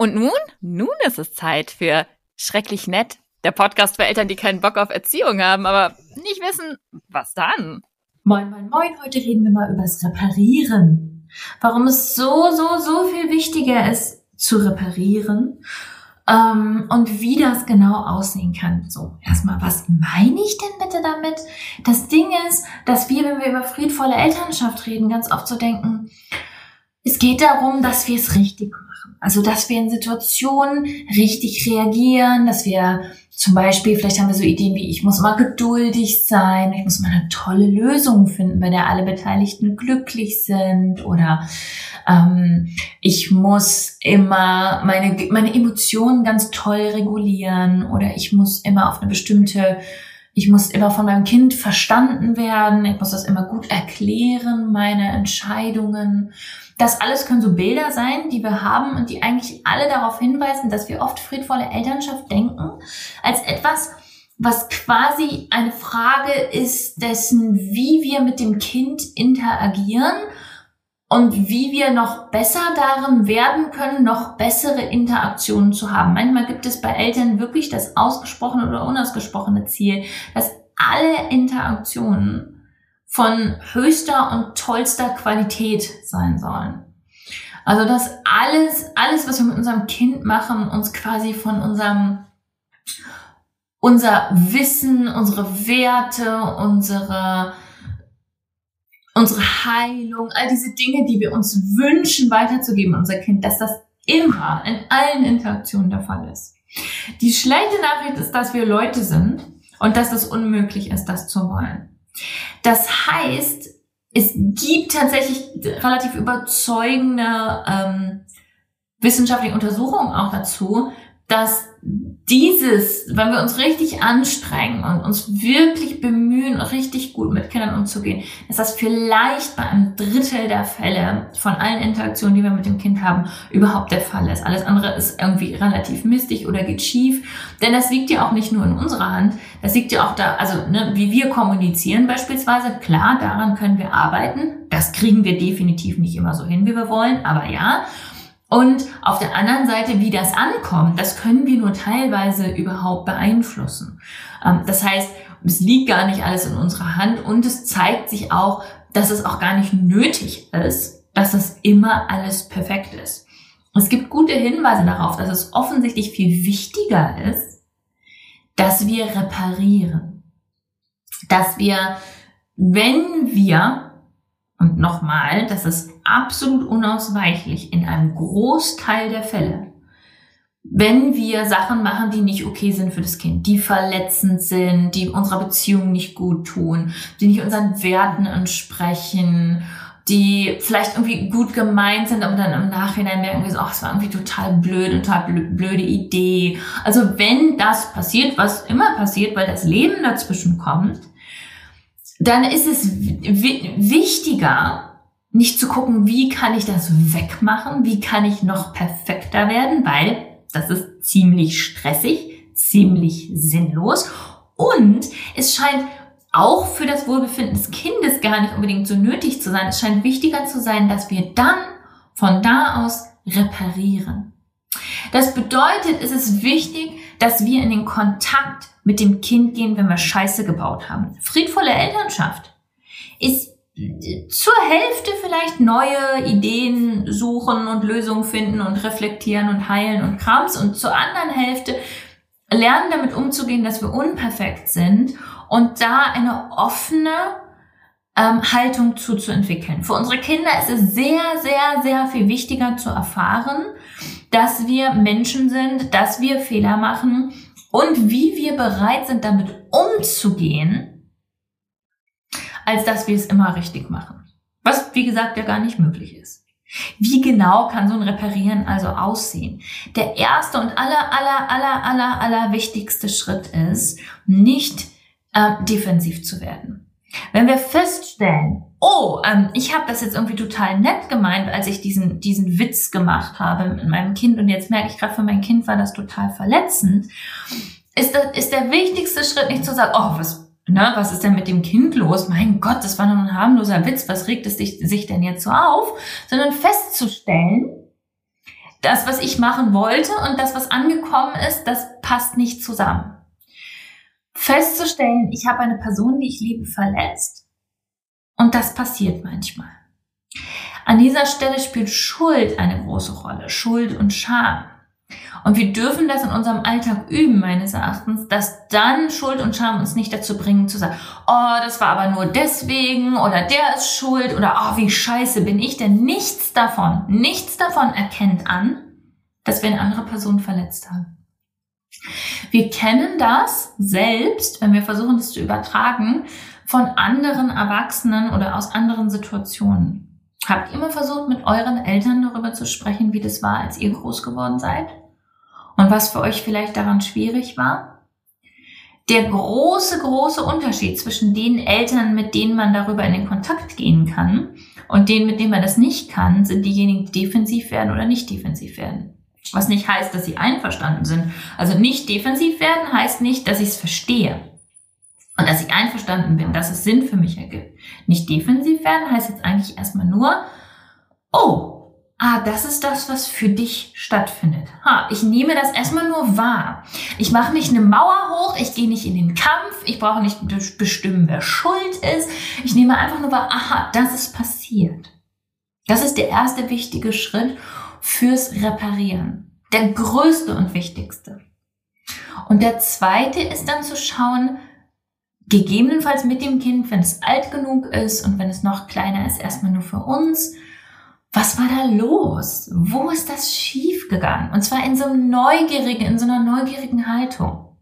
Und nun? Nun ist es Zeit für Schrecklich Nett, der Podcast für Eltern, die keinen Bock auf Erziehung haben, aber nicht wissen, was dann. Moin, moin, moin. Heute reden wir mal über das Reparieren. Warum es so, so, so viel wichtiger ist, zu reparieren ähm, und wie das genau aussehen kann. So, erstmal, was meine ich denn bitte damit? Das Ding ist, dass wir, wenn wir über friedvolle Elternschaft reden, ganz oft so denken, es geht darum, dass wir es richtig machen. Also, dass wir in Situationen richtig reagieren, dass wir zum Beispiel, vielleicht haben wir so Ideen wie, ich muss immer geduldig sein, ich muss mal eine tolle Lösung finden, bei der alle Beteiligten glücklich sind oder ähm, ich muss immer meine, meine Emotionen ganz toll regulieren oder ich muss immer auf eine bestimmte ich muss immer von meinem Kind verstanden werden, ich muss das immer gut erklären, meine Entscheidungen. Das alles können so Bilder sein, die wir haben und die eigentlich alle darauf hinweisen, dass wir oft friedvolle Elternschaft denken, als etwas, was quasi eine Frage ist dessen, wie wir mit dem Kind interagieren und wie wir noch besser darin werden können, noch bessere Interaktionen zu haben. Manchmal gibt es bei Eltern wirklich das ausgesprochene oder unausgesprochene Ziel, dass alle Interaktionen von höchster und tollster Qualität sein sollen. Also dass alles, alles, was wir mit unserem Kind machen, uns quasi von unserem unser Wissen, unsere Werte, unsere unsere Heilung, all diese Dinge, die wir uns wünschen weiterzugeben an unser Kind, dass das immer in allen Interaktionen der Fall ist. Die schlechte Nachricht ist, dass wir Leute sind und dass es unmöglich ist, das zu wollen. Das heißt, es gibt tatsächlich relativ überzeugende ähm, wissenschaftliche Untersuchungen auch dazu, dass dieses, wenn wir uns richtig anstrengen und uns wirklich bemühen, richtig gut mit Kindern umzugehen, ist das vielleicht bei einem Drittel der Fälle von allen Interaktionen, die wir mit dem Kind haben, überhaupt der Fall ist. Alles andere ist irgendwie relativ mistig oder geht schief. Denn das liegt ja auch nicht nur in unserer Hand, das liegt ja auch da, also ne, wie wir kommunizieren beispielsweise. Klar, daran können wir arbeiten. Das kriegen wir definitiv nicht immer so hin, wie wir wollen, aber ja. Und auf der anderen Seite, wie das ankommt, das können wir nur teilweise überhaupt beeinflussen. Ähm, das heißt, es liegt gar nicht alles in unserer Hand und es zeigt sich auch, dass es auch gar nicht nötig ist, dass das immer alles perfekt ist. Es gibt gute Hinweise darauf, dass es offensichtlich viel wichtiger ist, dass wir reparieren. Dass wir, wenn wir und nochmal, das ist absolut unausweichlich in einem Großteil der Fälle. Wenn wir Sachen machen, die nicht okay sind für das Kind, die verletzend sind, die unserer Beziehung nicht gut tun, die nicht unseren Werten entsprechen, die vielleicht irgendwie gut gemeint sind, aber dann im Nachhinein merken wir so, ach, es war irgendwie total blöd, total blöde Idee. Also wenn das passiert, was immer passiert, weil das Leben dazwischen kommt, dann ist es wichtiger, nicht zu gucken, wie kann ich das wegmachen, wie kann ich noch perfekter werden, weil das ist ziemlich stressig, ziemlich sinnlos und es scheint auch für das Wohlbefinden des Kindes gar nicht unbedingt so nötig zu sein. Es scheint wichtiger zu sein, dass wir dann von da aus reparieren. Das bedeutet, es ist wichtig, dass wir in den Kontakt mit dem Kind gehen, wenn wir Scheiße gebaut haben. Friedvolle Elternschaft ist zur Hälfte vielleicht neue Ideen suchen und Lösungen finden und reflektieren und heilen und Krams und zur anderen Hälfte lernen damit umzugehen, dass wir unperfekt sind und da eine offene ähm, Haltung zuzuentwickeln. Für unsere Kinder ist es sehr, sehr, sehr viel wichtiger zu erfahren, dass wir Menschen sind, dass wir Fehler machen und wie wir bereit sind, damit umzugehen, als dass wir es immer richtig machen. Was, wie gesagt, ja gar nicht möglich ist. Wie genau kann so ein Reparieren also aussehen? Der erste und aller, aller, aller, aller, aller wichtigste Schritt ist, nicht äh, defensiv zu werden. Wenn wir feststellen, oh, ähm, ich habe das jetzt irgendwie total nett gemeint, als ich diesen, diesen Witz gemacht habe mit meinem Kind und jetzt merke ich gerade, für mein Kind war das total verletzend, ist, das, ist der wichtigste Schritt nicht zu sagen, oh, was, ne, was ist denn mit dem Kind los? Mein Gott, das war nur ein harmloser Witz, was regt es sich, sich denn jetzt so auf? Sondern festzustellen, das, was ich machen wollte und das, was angekommen ist, das passt nicht zusammen. Festzustellen, ich habe eine Person, die ich liebe, verletzt. Und das passiert manchmal. An dieser Stelle spielt Schuld eine große Rolle. Schuld und Scham. Und wir dürfen das in unserem Alltag üben, meines Erachtens, dass dann Schuld und Scham uns nicht dazu bringen zu sagen, oh, das war aber nur deswegen oder der ist schuld oder oh, wie scheiße bin ich denn? Nichts davon, nichts davon erkennt an, dass wir eine andere Person verletzt haben. Wir kennen das selbst, wenn wir versuchen, das zu übertragen, von anderen Erwachsenen oder aus anderen Situationen. Habt ihr mal versucht, mit euren Eltern darüber zu sprechen, wie das war, als ihr groß geworden seid? Was für euch vielleicht daran schwierig war? Der große, große Unterschied zwischen den Eltern, mit denen man darüber in den Kontakt gehen kann und denen, mit denen man das nicht kann, sind diejenigen, die defensiv werden oder nicht defensiv werden. Was nicht heißt, dass sie einverstanden sind. Also nicht defensiv werden heißt nicht, dass ich es verstehe. Und dass ich einverstanden bin, dass es Sinn für mich ergibt. Nicht defensiv werden heißt jetzt eigentlich erstmal nur, oh, ah, das ist das, was für dich stattfindet. Ha, ich nehme das erstmal nur wahr. Ich mache nicht eine Mauer hoch, ich gehe nicht in den Kampf, ich brauche nicht bestimmen, wer schuld ist. Ich nehme einfach nur wahr, aha, das ist passiert. Das ist der erste wichtige Schritt fürs Reparieren. Der größte und wichtigste. Und der zweite ist dann zu schauen, gegebenenfalls mit dem Kind, wenn es alt genug ist und wenn es noch kleiner ist, erstmal nur für uns. Was war da los? Wo ist das schief gegangen? Und zwar in so einem neugierigen, in so einer neugierigen Haltung.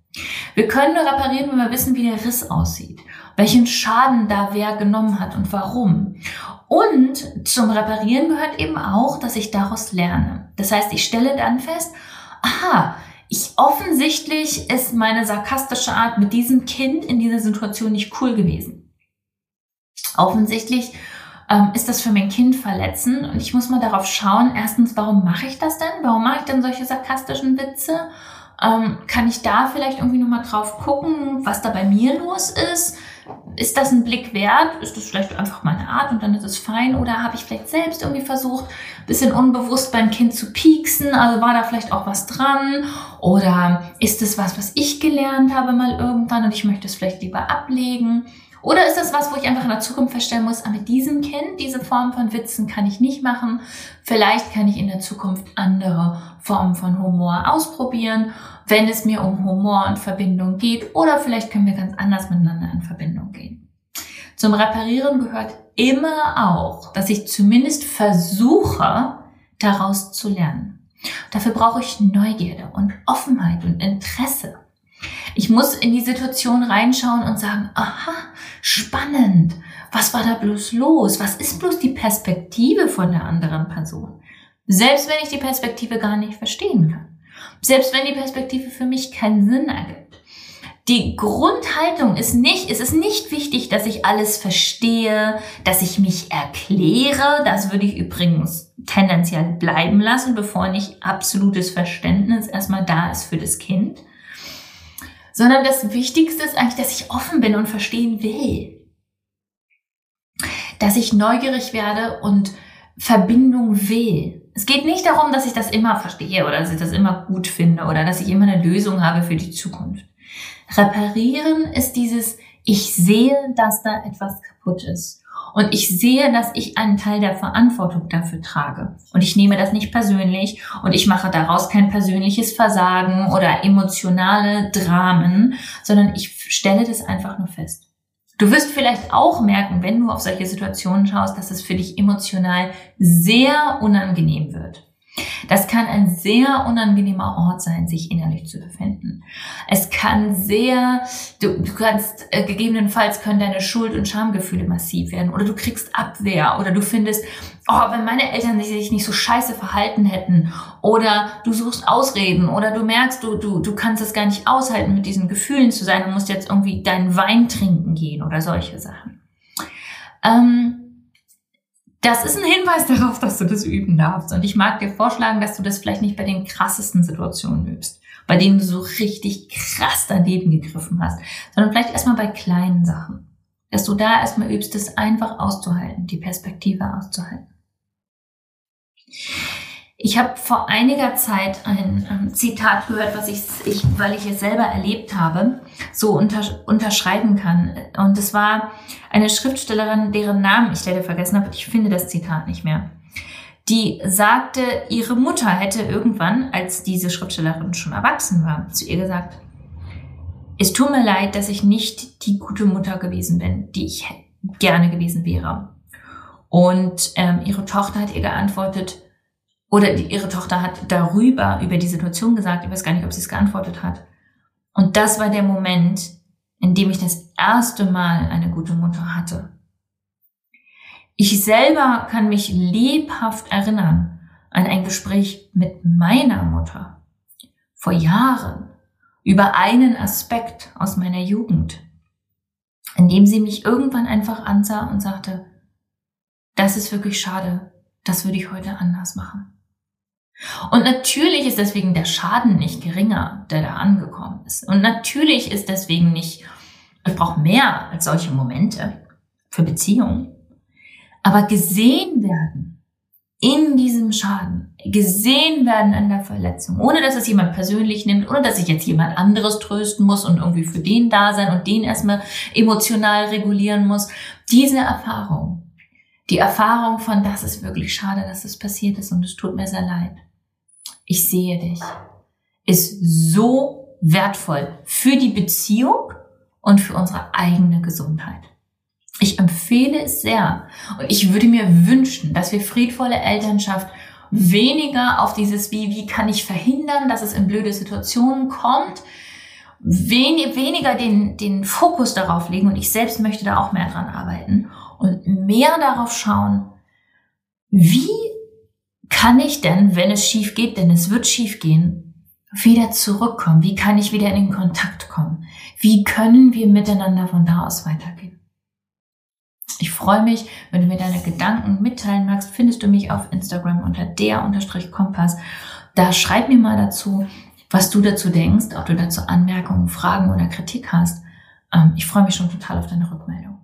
Wir können nur reparieren, wenn wir wissen, wie der Riss aussieht, welchen Schaden da wer genommen hat und warum. Und zum Reparieren gehört eben auch, dass ich daraus lerne. Das heißt, ich stelle dann fest, aha, ich offensichtlich ist meine sarkastische Art mit diesem Kind in dieser Situation nicht cool gewesen. Offensichtlich ähm, ist das für mein Kind verletzend und ich muss mal darauf schauen, erstens, warum mache ich das denn? Warum mache ich denn solche sarkastischen Witze? Ähm, kann ich da vielleicht irgendwie nochmal drauf gucken, was da bei mir los ist? ist das ein Blick wert? Ist das vielleicht einfach meine Art und dann ist es fein? Oder habe ich vielleicht selbst irgendwie versucht, bisschen unbewusst beim Kind zu pieksen? Also war da vielleicht auch was dran? Oder ist es was, was ich gelernt habe mal irgendwann und ich möchte es vielleicht lieber ablegen? Oder ist das was, wo ich einfach in der Zukunft feststellen muss, ah, mit diesem Kind, diese Form von Witzen kann ich nicht machen. Vielleicht kann ich in der Zukunft andere Formen von Humor ausprobieren, wenn es mir um Humor und Verbindung geht. Oder vielleicht können wir ganz anders miteinander in Verbindung gehen. Zum Reparieren gehört immer auch, dass ich zumindest versuche, daraus zu lernen. Dafür brauche ich Neugierde und Offenheit und Interesse. Ich muss in die Situation reinschauen und sagen, aha, spannend. Was war da bloß los? Was ist bloß die Perspektive von der anderen Person? Selbst wenn ich die Perspektive gar nicht verstehen kann. Selbst wenn die Perspektive für mich keinen Sinn ergibt. Die Grundhaltung ist nicht, es ist nicht wichtig, dass ich alles verstehe, dass ich mich erkläre. Das würde ich übrigens tendenziell bleiben lassen, bevor nicht absolutes Verständnis erstmal da ist für das Kind sondern das Wichtigste ist eigentlich, dass ich offen bin und verstehen will. Dass ich neugierig werde und Verbindung will. Es geht nicht darum, dass ich das immer verstehe oder dass ich das immer gut finde oder dass ich immer eine Lösung habe für die Zukunft. Reparieren ist dieses, ich sehe, dass da etwas kaputt ist. Und ich sehe, dass ich einen Teil der Verantwortung dafür trage. Und ich nehme das nicht persönlich und ich mache daraus kein persönliches Versagen oder emotionale Dramen, sondern ich stelle das einfach nur fest. Du wirst vielleicht auch merken, wenn du auf solche Situationen schaust, dass es für dich emotional sehr unangenehm wird. Das kann ein sehr unangenehmer Ort sein, sich innerlich zu befinden. Es kann sehr, du, du kannst, äh, gegebenenfalls können deine Schuld- und Schamgefühle massiv werden oder du kriegst Abwehr oder du findest, oh, wenn meine Eltern sich nicht so scheiße verhalten hätten oder du suchst Ausreden oder du merkst, du, du, du kannst es gar nicht aushalten, mit diesen Gefühlen zu sein und musst jetzt irgendwie deinen Wein trinken gehen oder solche Sachen. Ähm, das ist ein Hinweis darauf, dass du das üben darfst. Und ich mag dir vorschlagen, dass du das vielleicht nicht bei den krassesten Situationen übst, bei denen du so richtig krass daneben gegriffen hast, sondern vielleicht erstmal bei kleinen Sachen. Dass du da erstmal übst, es einfach auszuhalten, die Perspektive auszuhalten. Ich habe vor einiger Zeit ein ähm, Zitat gehört, was ich, ich, weil ich es selber erlebt habe, so unter, unterschreiben kann. Und es war eine Schriftstellerin, deren Namen ich leider vergessen habe. Ich finde das Zitat nicht mehr. Die sagte, ihre Mutter hätte irgendwann, als diese Schriftstellerin schon erwachsen war, zu ihr gesagt, es tut mir leid, dass ich nicht die gute Mutter gewesen bin, die ich gerne gewesen wäre. Und ähm, ihre Tochter hat ihr geantwortet, oder die, ihre Tochter hat darüber, über die Situation gesagt, ich weiß gar nicht, ob sie es geantwortet hat. Und das war der Moment, in dem ich das erste Mal eine gute Mutter hatte. Ich selber kann mich lebhaft erinnern an ein Gespräch mit meiner Mutter vor Jahren über einen Aspekt aus meiner Jugend, in dem sie mich irgendwann einfach ansah und sagte, das ist wirklich schade, das würde ich heute anders machen. Und natürlich ist deswegen der Schaden nicht geringer, der da angekommen ist. Und natürlich ist deswegen nicht, es braucht mehr als solche Momente für Beziehungen. Aber gesehen werden in diesem Schaden, gesehen werden an der Verletzung, ohne dass es jemand persönlich nimmt, ohne dass ich jetzt jemand anderes trösten muss und irgendwie für den da sein und den erstmal emotional regulieren muss. Diese Erfahrung, die Erfahrung von, das ist wirklich schade, dass das passiert ist und es tut mir sehr leid ich sehe dich, ist so wertvoll für die Beziehung und für unsere eigene Gesundheit. Ich empfehle es sehr. Und ich würde mir wünschen, dass wir friedvolle Elternschaft weniger auf dieses wie, wie kann ich verhindern, dass es in blöde Situationen kommt, wenig, weniger den, den Fokus darauf legen. Und ich selbst möchte da auch mehr dran arbeiten und mehr darauf schauen, wie kann ich denn, wenn es schief geht, denn es wird schief gehen, wieder zurückkommen? Wie kann ich wieder in den Kontakt kommen? Wie können wir miteinander von da aus weitergehen? Ich freue mich, wenn du mir deine Gedanken mitteilen magst. Findest du mich auf Instagram unter der-kompass. Da schreib mir mal dazu, was du dazu denkst, ob du dazu Anmerkungen, Fragen oder Kritik hast. Ähm, ich freue mich schon total auf deine Rückmeldung.